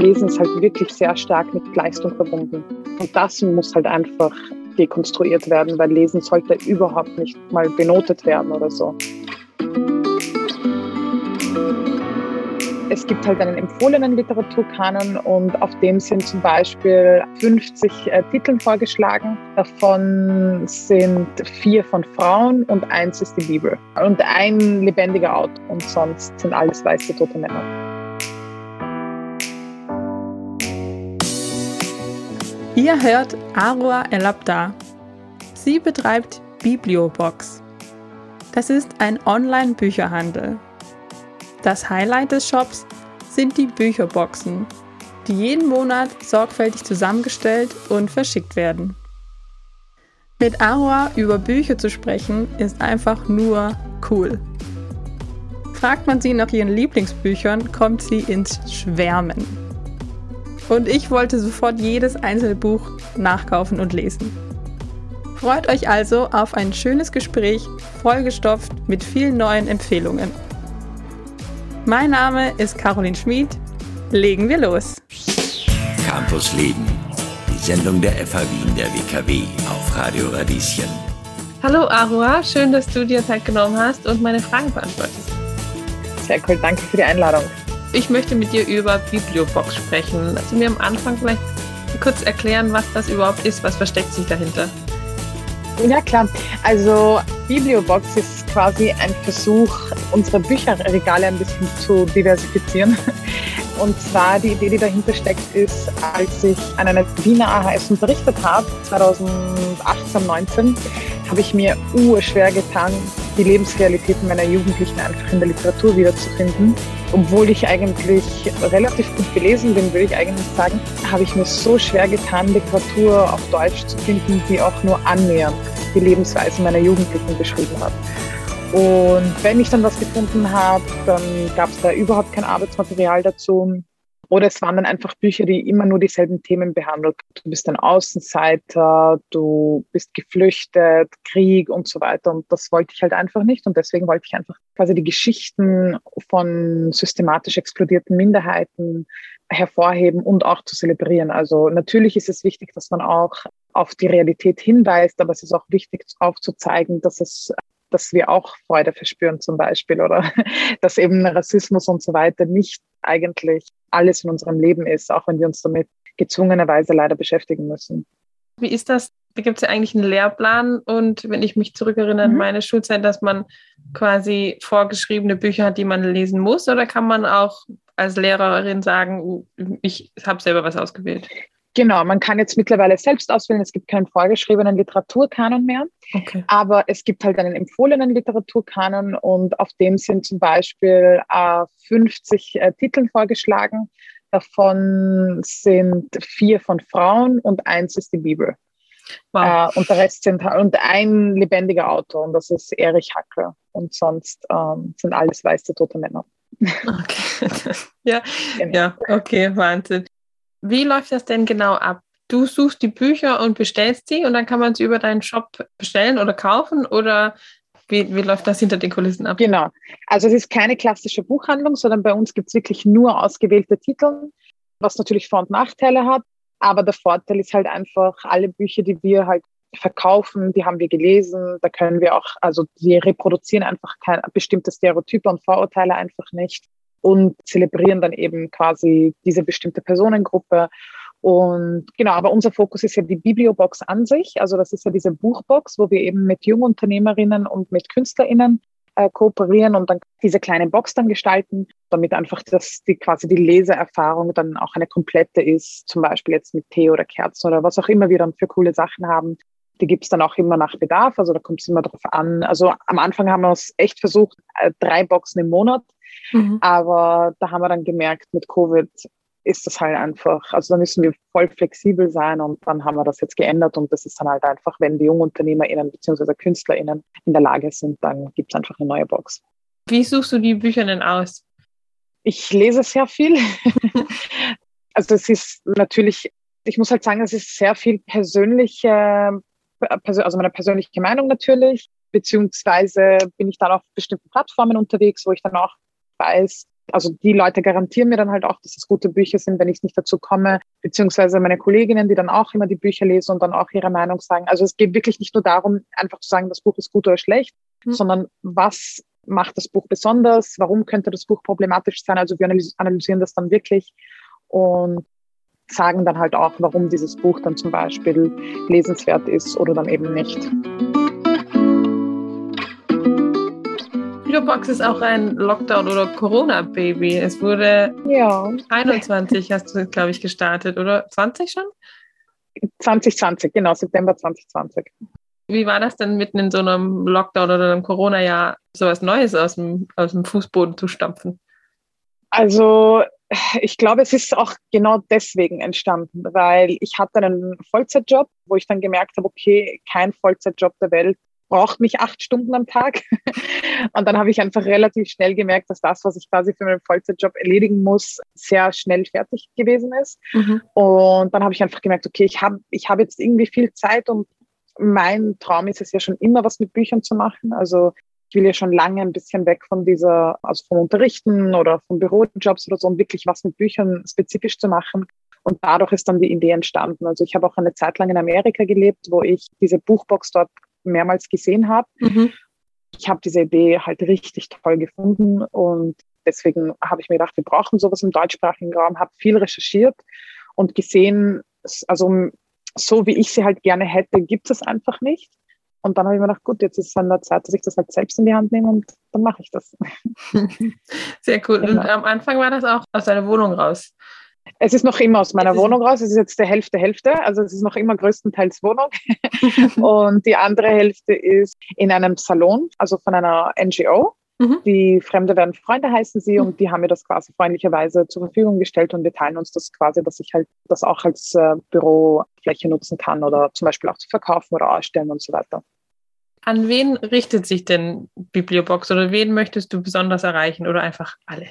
Lesen ist halt wirklich sehr stark mit Leistung verbunden. Und das muss halt einfach dekonstruiert werden, weil Lesen sollte überhaupt nicht mal benotet werden oder so. Es gibt halt einen empfohlenen Literaturkanon und auf dem sind zum Beispiel 50 äh, Titel vorgeschlagen. Davon sind vier von Frauen und eins ist die Bibel. Und ein lebendiger Autor und sonst sind alles weiße tote Männer. Ihr hört Arua Elabda. Sie betreibt Bibliobox. Das ist ein Online-Bücherhandel das Highlight des Shops sind die Bücherboxen, die jeden Monat sorgfältig zusammengestellt und verschickt werden. Mit Aura über Bücher zu sprechen ist einfach nur cool. Fragt man sie nach ihren Lieblingsbüchern, kommt sie ins Schwärmen. Und ich wollte sofort jedes einzelne Buch nachkaufen und lesen. Freut euch also auf ein schönes Gespräch, vollgestopft mit vielen neuen Empfehlungen. Mein Name ist Caroline Schmid. Legen wir los. Campus Leben, die Sendung der FH Wien der WKW auf Radio Radieschen. Hallo Arua, schön, dass du dir Zeit genommen hast und meine Fragen beantwortest. Sehr cool, danke für die Einladung. Ich möchte mit dir über Bibliobox sprechen. Also mir am Anfang vielleicht kurz erklären, was das überhaupt ist, was versteckt sich dahinter. Ja klar, also Bibliobox ist quasi ein Versuch, unsere Bücherregale ein bisschen zu diversifizieren. Und zwar die Idee, die dahinter steckt, ist, als ich an einer Wiener AHS unterrichtet habe, 2018, 19, habe ich mir urschwer getan, die Lebensrealitäten meiner Jugendlichen einfach in der Literatur wiederzufinden. Obwohl ich eigentlich relativ gut gelesen bin, würde ich eigentlich sagen, habe ich mir so schwer getan, Literatur auf Deutsch zu finden, die auch nur annähernd die Lebensweise meiner Jugendlichen beschrieben hat. Und wenn ich dann was gefunden habe, dann gab es da überhaupt kein Arbeitsmaterial dazu. Oder es waren dann einfach Bücher, die immer nur dieselben Themen behandelt. Du bist ein Außenseiter, du bist geflüchtet, Krieg und so weiter. Und das wollte ich halt einfach nicht. Und deswegen wollte ich einfach quasi die Geschichten von systematisch explodierten Minderheiten hervorheben und auch zu zelebrieren. Also natürlich ist es wichtig, dass man auch auf die Realität hinweist, aber es ist auch wichtig aufzuzeigen, dass es dass wir auch Freude verspüren zum Beispiel oder dass eben Rassismus und so weiter nicht eigentlich alles in unserem Leben ist, auch wenn wir uns damit gezwungenerweise leider beschäftigen müssen. Wie ist das? Da gibt es ja eigentlich einen Lehrplan und wenn ich mich zurückerinnere an mhm. meine Schulzeit, dass man quasi vorgeschriebene Bücher hat, die man lesen muss oder kann man auch als Lehrerin sagen, ich habe selber was ausgewählt? Genau, man kann jetzt mittlerweile selbst auswählen. Es gibt keinen vorgeschriebenen Literaturkanon mehr, okay. aber es gibt halt einen empfohlenen Literaturkanon und auf dem sind zum Beispiel äh, 50 äh, Titel vorgeschlagen. Davon sind vier von Frauen und eins ist die Bibel. Wow. Äh, und der Rest sind und ein lebendiger Autor und das ist Erich Hackel und sonst ähm, sind alles weiße tote Männer. Okay. ja, genau. ja, okay, Wahnsinn. Wie läuft das denn genau ab? Du suchst die Bücher und bestellst sie und dann kann man sie über deinen Shop bestellen oder kaufen oder wie, wie läuft das hinter den Kulissen ab? Genau. Also es ist keine klassische Buchhandlung, sondern bei uns gibt es wirklich nur ausgewählte Titel, was natürlich Vor- und Nachteile hat. Aber der Vorteil ist halt einfach, alle Bücher, die wir halt verkaufen, die haben wir gelesen. Da können wir auch, also die reproduzieren einfach kein bestimmte Stereotype und Vorurteile einfach nicht und zelebrieren dann eben quasi diese bestimmte Personengruppe. Und genau, aber unser Fokus ist ja die Bibliobox an sich. Also das ist ja diese Buchbox, wo wir eben mit Jungunternehmerinnen und mit KünstlerInnen äh, kooperieren und dann diese kleine Box dann gestalten, damit einfach das, die quasi die Leseerfahrung dann auch eine komplette ist, zum Beispiel jetzt mit Tee oder Kerzen oder was auch immer wir dann für coole Sachen haben. Die gibt's dann auch immer nach Bedarf, also da kommt es immer drauf an. Also am Anfang haben wir es echt versucht, äh, drei Boxen im Monat Mhm. Aber da haben wir dann gemerkt, mit Covid ist das halt einfach, also da müssen wir voll flexibel sein und dann haben wir das jetzt geändert und das ist dann halt einfach, wenn die JungunternehmerInnen bzw. KünstlerInnen in der Lage sind, dann gibt es einfach eine neue Box. Wie suchst du die Bücher denn aus? Ich lese sehr viel. also es ist natürlich, ich muss halt sagen, es ist sehr viel persönliche, also meine persönliche Meinung natürlich, beziehungsweise bin ich dann auf bestimmten Plattformen unterwegs, wo ich dann auch weiß, Also die Leute garantieren mir dann halt auch, dass es gute Bücher sind, wenn ich nicht dazu komme, beziehungsweise meine Kolleginnen, die dann auch immer die Bücher lesen und dann auch ihre Meinung sagen. Also es geht wirklich nicht nur darum, einfach zu sagen, das Buch ist gut oder schlecht, mhm. sondern was macht das Buch besonders, warum könnte das Buch problematisch sein. Also wir analysieren das dann wirklich und sagen dann halt auch, warum dieses Buch dann zum Beispiel lesenswert ist oder dann eben nicht. Videobox ist auch ein Lockdown- oder Corona-Baby. Es wurde ja. 21, hast du, glaube ich, gestartet, oder 20 schon? 2020, genau, September 2020. Wie war das denn mitten in so einem Lockdown oder einem Corona-Jahr, sowas Neues aus dem, aus dem Fußboden zu stampfen? Also ich glaube, es ist auch genau deswegen entstanden, weil ich hatte einen Vollzeitjob, wo ich dann gemerkt habe, okay, kein Vollzeitjob der Welt braucht mich acht Stunden am Tag. Und dann habe ich einfach relativ schnell gemerkt, dass das, was ich quasi für meinen Vollzeitjob erledigen muss, sehr schnell fertig gewesen ist. Mhm. Und dann habe ich einfach gemerkt, okay, ich habe ich hab jetzt irgendwie viel Zeit und mein Traum ist es ja schon immer, was mit Büchern zu machen. Also ich will ja schon lange ein bisschen weg von dieser, also vom Unterrichten oder von Bürojobs oder so, um wirklich was mit Büchern spezifisch zu machen. Und dadurch ist dann die Idee entstanden. Also ich habe auch eine Zeit lang in Amerika gelebt, wo ich diese Buchbox dort mehrmals gesehen habe. Mhm. Ich habe diese Idee halt richtig toll gefunden und deswegen habe ich mir gedacht, wir brauchen sowas im deutschsprachigen Raum, habe viel recherchiert und gesehen, also so wie ich sie halt gerne hätte, gibt es einfach nicht. Und dann habe ich mir gedacht, gut, jetzt ist es an der Zeit, dass ich das halt selbst in die Hand nehme und dann mache ich das. Sehr cool. Genau. Und am Anfang war das auch aus deiner Wohnung raus. Es ist noch immer aus meiner Wohnung raus. Es ist jetzt der Hälfte, Hälfte. Also es ist noch immer größtenteils Wohnung. und die andere Hälfte ist in einem Salon, also von einer NGO. Mhm. Die Fremde werden Freunde heißen sie mhm. und die haben mir das quasi freundlicherweise zur Verfügung gestellt und wir teilen uns das quasi, dass ich halt das auch als äh, Bürofläche nutzen kann oder zum Beispiel auch zu verkaufen oder ausstellen und so weiter. An wen richtet sich denn Bibliobox oder wen möchtest du besonders erreichen oder einfach alle?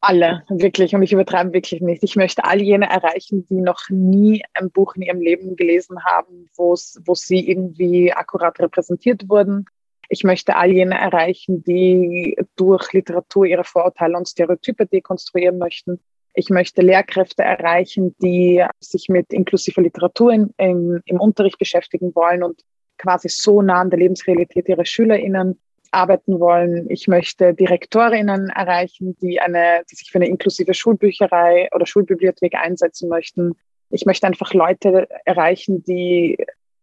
Alle, wirklich. Und ich übertreibe wirklich nicht. Ich möchte all jene erreichen, die noch nie ein Buch in ihrem Leben gelesen haben, wo sie irgendwie akkurat repräsentiert wurden. Ich möchte all jene erreichen, die durch Literatur ihre Vorurteile und Stereotype dekonstruieren möchten. Ich möchte Lehrkräfte erreichen, die sich mit inklusiver Literatur in, in, im Unterricht beschäftigen wollen und quasi so nah an der Lebensrealität ihrer SchülerInnen arbeiten wollen. Ich möchte Direktorinnen erreichen, die, eine, die sich für eine inklusive Schulbücherei oder Schulbibliothek einsetzen möchten. Ich möchte einfach Leute erreichen, die,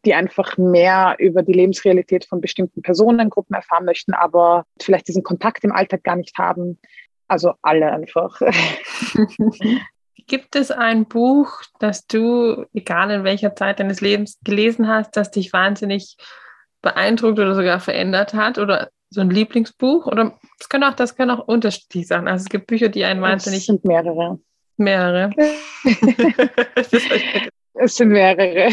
die einfach mehr über die Lebensrealität von bestimmten Personengruppen erfahren möchten, aber vielleicht diesen Kontakt im Alltag gar nicht haben. Also alle einfach. Gibt es ein Buch, das du, egal in welcher Zeit deines Lebens, gelesen hast, das dich wahnsinnig beeindruckt oder sogar verändert hat? Oder so ein Lieblingsbuch? Oder es können auch, das können auch unterschiedlich sein. Also es gibt Bücher, die einen wahnsinnig. Es sind mehrere. Mehrere. es sind mehrere.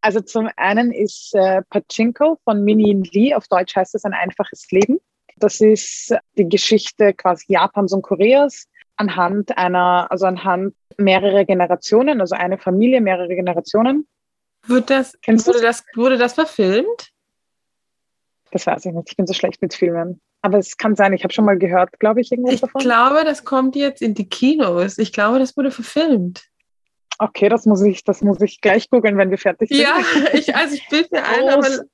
Also zum einen ist äh, Pachinko von Minin Lee, auf Deutsch heißt es ein einfaches Leben. Das ist die Geschichte quasi Japans und Koreas anhand einer, also anhand mehrerer Generationen, also eine Familie, mehrere Generationen. Wird das, wurde, das, wurde das verfilmt? Das weiß ich nicht. Ich bin so schlecht mit Filmen. Aber es kann sein, ich habe schon mal gehört, glaube ich, irgendwas ich davon. Ich glaube, das kommt jetzt in die Kinos. Ich glaube, das wurde verfilmt. Okay, das muss ich, das muss ich gleich googeln, wenn wir fertig sind. Ja, ich, also ich bilde mir ein,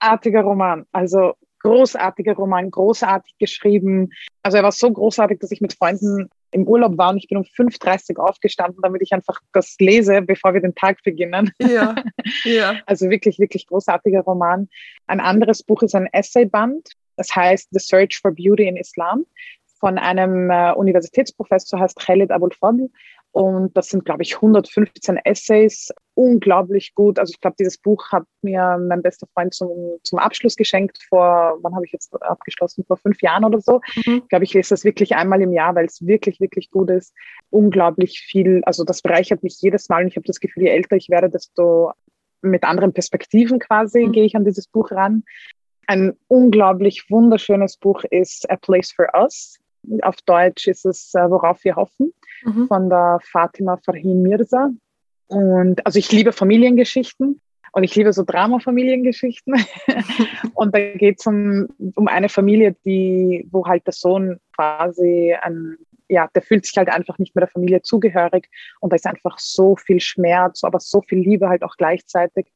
Großartiger Roman. Also großartiger Roman, großartig geschrieben. Also er war so großartig, dass ich mit Freunden im Urlaub war und ich bin um 5.30 Uhr aufgestanden, damit ich einfach das lese, bevor wir den Tag beginnen. Ja, ja. Also wirklich, wirklich großartiger Roman. Ein anderes Buch ist ein Essayband. Das heißt The Search for Beauty in Islam von einem äh, Universitätsprofessor, heißt Khalid Abul Fadl. Und das sind, glaube ich, 115 Essays. Unglaublich gut. Also ich glaube, dieses Buch hat mir mein bester Freund zum, zum Abschluss geschenkt vor, wann habe ich jetzt abgeschlossen? Vor fünf Jahren oder so. Mhm. Ich glaube, ich lese das wirklich einmal im Jahr, weil es wirklich, wirklich gut ist. Unglaublich viel. Also das bereichert mich jedes Mal. Und ich habe das Gefühl, je älter ich werde, desto mit anderen Perspektiven quasi mhm. gehe ich an dieses Buch ran. Ein unglaublich wunderschönes Buch ist A Place for Us. Auf Deutsch ist es äh, Worauf wir hoffen mhm. von der Fatima Farhin Mirza. Und also ich liebe Familiengeschichten Und ich liebe so Drama-Familiengeschichten. und da geht es um, um eine Familie, die, wo halt der Sohn quasi ein, ja, der fühlt sich halt einfach nicht mehr der Familie zugehörig. Und da ist einfach so viel Schmerz, aber so viel Liebe halt auch gleichzeitig.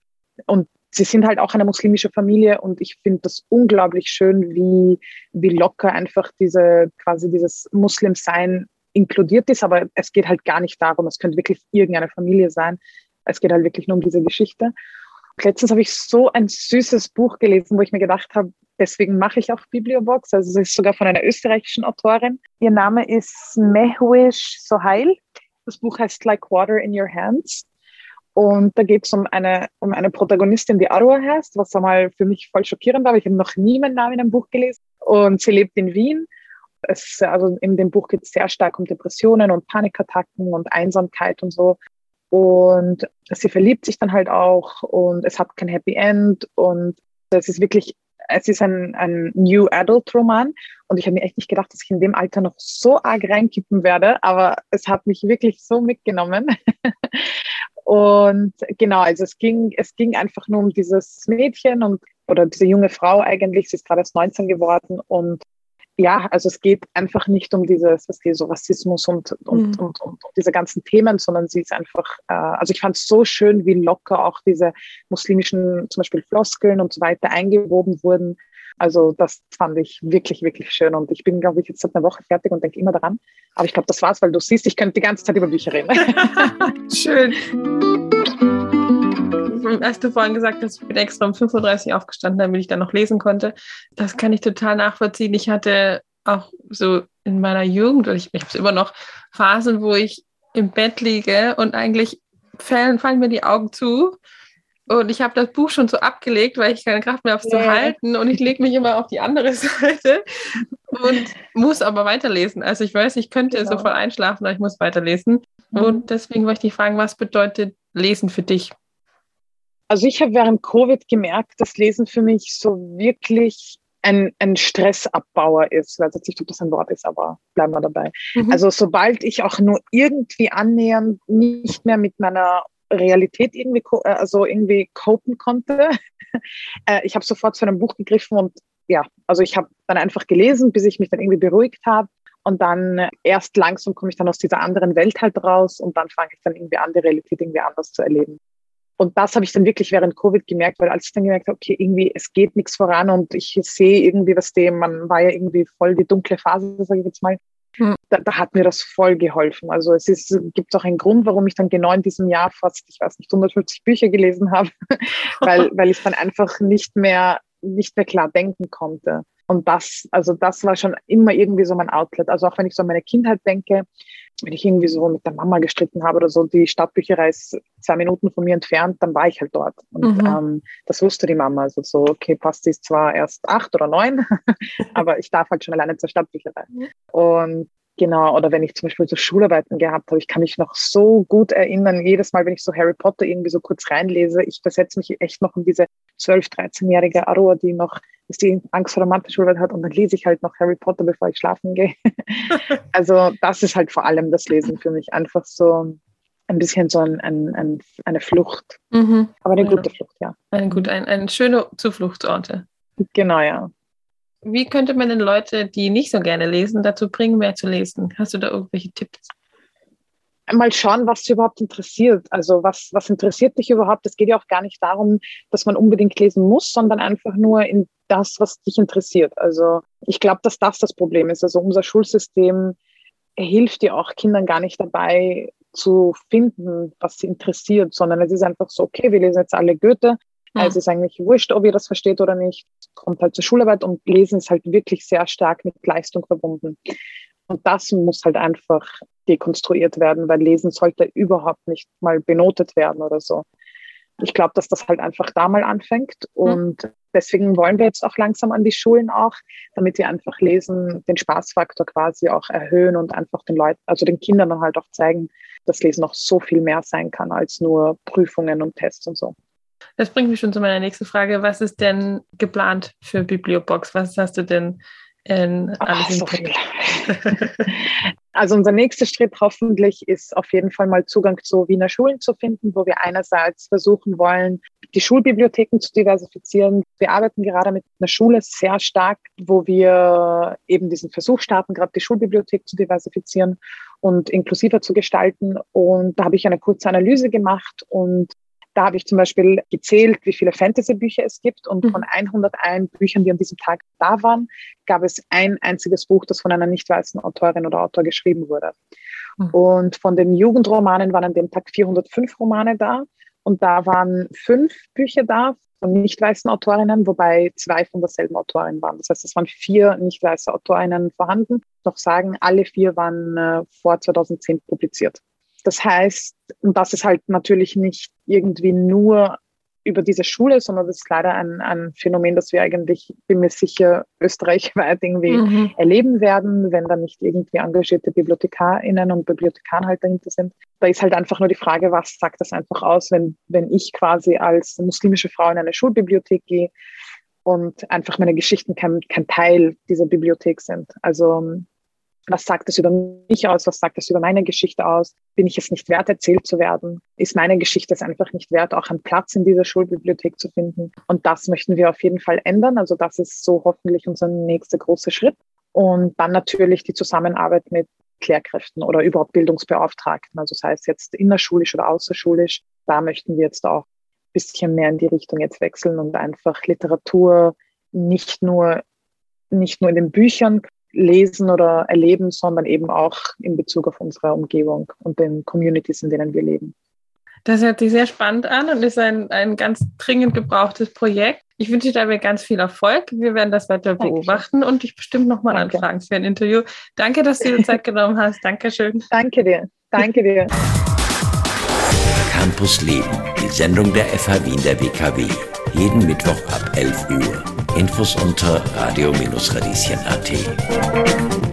Und sie sind halt auch eine muslimische Familie und ich finde das unglaublich schön, wie, wie locker einfach diese, quasi dieses Muslimsein inkludiert ist, aber es geht halt gar nicht darum, es könnte wirklich irgendeine Familie sein. Es geht halt wirklich nur um diese Geschichte. Letztens habe ich so ein süßes Buch gelesen, wo ich mir gedacht habe, deswegen mache ich auch Bibliobox. Also es ist sogar von einer österreichischen Autorin. Ihr Name ist Mehwish Sohail. Das Buch heißt Like Water in Your Hands. Und da geht es um eine, um eine Protagonistin, die Arua heißt, was einmal für mich voll schockierend war. Ich habe noch nie meinen Namen in einem Buch gelesen. Und sie lebt in Wien. Es, also in dem Buch geht es sehr stark um Depressionen und Panikattacken und Einsamkeit und so. Und sie verliebt sich dann halt auch und es hat kein Happy End. Und es ist wirklich, es ist ein, ein New Adult Roman. Und ich habe mir echt nicht gedacht, dass ich in dem Alter noch so arg reinkippen werde. Aber es hat mich wirklich so mitgenommen. Und genau, also es ging, es ging einfach nur um dieses Mädchen und oder diese junge Frau eigentlich, sie ist gerade erst 19 geworden und ja, also es geht einfach nicht um dieses, was die so Rassismus und, und, mhm. und, und, diese ganzen Themen, sondern sie ist einfach, äh, also ich fand es so schön, wie locker auch diese muslimischen zum Beispiel Floskeln und so weiter eingewoben wurden. Also das fand ich wirklich, wirklich schön. Und ich bin, glaube ich, jetzt seit einer Woche fertig und denke immer daran. Aber ich glaube, das war's, weil du siehst, ich könnte die ganze Zeit über Bücher reden. schön. Als du vorhin gesagt hast, ich bin extra um 5.30 Uhr aufgestanden, damit ich dann noch lesen konnte. Das kann ich total nachvollziehen. Ich hatte auch so in meiner Jugend, und ich, ich habe es immer noch, Phasen, wo ich im Bett liege und eigentlich fallen, fallen mir die Augen zu und ich habe das Buch schon so abgelegt, weil ich keine Kraft mehr habe es yeah. zu halten. Und ich lege mich immer auf die andere Seite und muss aber weiterlesen. Also ich weiß, ich könnte genau. sofort einschlafen, aber ich muss weiterlesen. Mhm. Und deswegen wollte ich dich fragen, was bedeutet Lesen für dich? Also ich habe während Covid gemerkt, dass Lesen für mich so wirklich ein, ein Stressabbauer ist. Ich weiß jetzt nicht, ob das ein Wort ist, aber bleiben wir dabei. Mhm. Also sobald ich auch nur irgendwie annähernd nicht mehr mit meiner Realität irgendwie, äh, also irgendwie copen konnte. Äh, ich habe sofort zu einem Buch gegriffen und ja, also ich habe dann einfach gelesen, bis ich mich dann irgendwie beruhigt habe. Und dann erst langsam komme ich dann aus dieser anderen Welt halt raus und dann fange ich dann irgendwie an, die Realität irgendwie anders zu erleben. Und das habe ich dann wirklich während Covid gemerkt, weil als ich dann gemerkt habe, okay, irgendwie, es geht nichts voran und ich sehe irgendwie, was dem, man war ja irgendwie voll die dunkle Phase, sage ich jetzt mal, hm. Da, da, hat mir das voll geholfen. Also es ist, gibt auch einen Grund, warum ich dann genau in diesem Jahr fast, ich weiß nicht, 150 Bücher gelesen habe, weil, weil ich dann einfach nicht mehr, nicht mehr klar denken konnte. Und das, also das war schon immer irgendwie so mein Outlet. Also auch wenn ich so an meine Kindheit denke, wenn ich irgendwie so mit der Mama gestritten habe oder so, die Stadtbücherei ist zwei Minuten von mir entfernt, dann war ich halt dort. Und mhm. ähm, das wusste die Mama. Also so, okay, passt, ist zwar erst acht oder neun, aber ich darf halt schon alleine zur Stadtbücherei. Und Genau, oder wenn ich zum Beispiel so Schularbeiten gehabt habe, ich kann mich noch so gut erinnern, jedes Mal, wenn ich so Harry Potter irgendwie so kurz reinlese, ich versetze mich echt noch in diese 12-, 13-jährige Aroa, die noch, dass die Angst vor der Mathe-Schulwelt hat und dann lese ich halt noch Harry Potter, bevor ich schlafen gehe. also das ist halt vor allem das Lesen für mich, einfach so ein bisschen so ein, ein, ein eine Flucht. Mhm. Aber eine ja. gute Flucht, ja. Eine gute, ein, eine schöne Zufluchtsorte. Genau, ja. Wie könnte man denn Leute, die nicht so gerne lesen, dazu bringen, mehr zu lesen? Hast du da irgendwelche Tipps? Mal schauen, was dich überhaupt interessiert. Also was, was interessiert dich überhaupt? Es geht ja auch gar nicht darum, dass man unbedingt lesen muss, sondern einfach nur in das, was dich interessiert. Also ich glaube, dass das das Problem ist. Also unser Schulsystem hilft dir auch Kindern gar nicht dabei zu finden, was sie interessiert, sondern es ist einfach so, okay, wir lesen jetzt alle Goethe, Mhm. Also es ist eigentlich wurscht, ob ihr das versteht oder nicht. Kommt halt zur Schularbeit und Lesen ist halt wirklich sehr stark mit Leistung verbunden. Und das muss halt einfach dekonstruiert werden, weil Lesen sollte überhaupt nicht mal benotet werden oder so. Ich glaube, dass das halt einfach da mal anfängt mhm. und mhm. deswegen wollen wir jetzt auch langsam an die Schulen auch, damit wir einfach Lesen, den Spaßfaktor quasi auch erhöhen und einfach den Leuten, also den Kindern dann halt auch zeigen, dass Lesen noch so viel mehr sein kann als nur Prüfungen und Tests und so. Das bringt mich schon zu meiner nächsten Frage. Was ist denn geplant für Bibliobox? Was hast du denn in alles oh, so Also unser nächster Schritt hoffentlich ist auf jeden Fall mal Zugang zu Wiener Schulen zu finden, wo wir einerseits versuchen wollen, die Schulbibliotheken zu diversifizieren. Wir arbeiten gerade mit einer Schule sehr stark, wo wir eben diesen Versuch starten, gerade die Schulbibliothek zu diversifizieren und inklusiver zu gestalten. Und da habe ich eine kurze Analyse gemacht und da habe ich zum Beispiel gezählt, wie viele Fantasy-Bücher es gibt. Und mhm. von 101 Büchern, die an diesem Tag da waren, gab es ein einziges Buch, das von einer nicht weißen Autorin oder Autor geschrieben wurde. Mhm. Und von den Jugendromanen waren an dem Tag 405 Romane da. Und da waren fünf Bücher da von nicht weißen Autorinnen, wobei zwei von derselben Autorin waren. Das heißt, es waren vier nicht weiße Autorinnen vorhanden. Doch sagen, alle vier waren äh, vor 2010 publiziert. Das heißt, und das ist halt natürlich nicht irgendwie nur über diese Schule, sondern das ist leider ein, ein Phänomen, das wir eigentlich, bin mir sicher, österreichweit irgendwie mhm. erleben werden, wenn da nicht irgendwie engagierte BibliothekarInnen und Bibliothekaren halt dahinter sind. Da ist halt einfach nur die Frage, was sagt das einfach aus, wenn, wenn ich quasi als muslimische Frau in eine Schulbibliothek gehe und einfach meine Geschichten kein, kein Teil dieser Bibliothek sind. Also was sagt das über mich aus? Was sagt das über meine Geschichte aus? Bin ich es nicht wert, erzählt zu werden? Ist meine Geschichte es einfach nicht wert, auch einen Platz in dieser Schulbibliothek zu finden? Und das möchten wir auf jeden Fall ändern. Also das ist so hoffentlich unser nächster großer Schritt. Und dann natürlich die Zusammenarbeit mit Lehrkräften oder überhaupt Bildungsbeauftragten, also sei es jetzt innerschulisch oder außerschulisch. Da möchten wir jetzt auch ein bisschen mehr in die Richtung jetzt wechseln und einfach Literatur nicht nur, nicht nur in den Büchern lesen oder erleben, sondern eben auch in Bezug auf unsere Umgebung und den Communities, in denen wir leben. Das hört sich sehr spannend an und ist ein, ein ganz dringend gebrauchtes Projekt. Ich wünsche dir dabei ganz viel Erfolg. Wir werden das weiter Dankeschön. beobachten und dich bestimmt nochmal anfragen für ein Interview. Danke, dass du dir Zeit genommen hast. Dankeschön. Danke dir. Danke dir. Campus Leben, die Sendung der FH Wien der WKW. Jeden Mittwoch ab 11 Uhr. Infos unter radio-radieschen.at.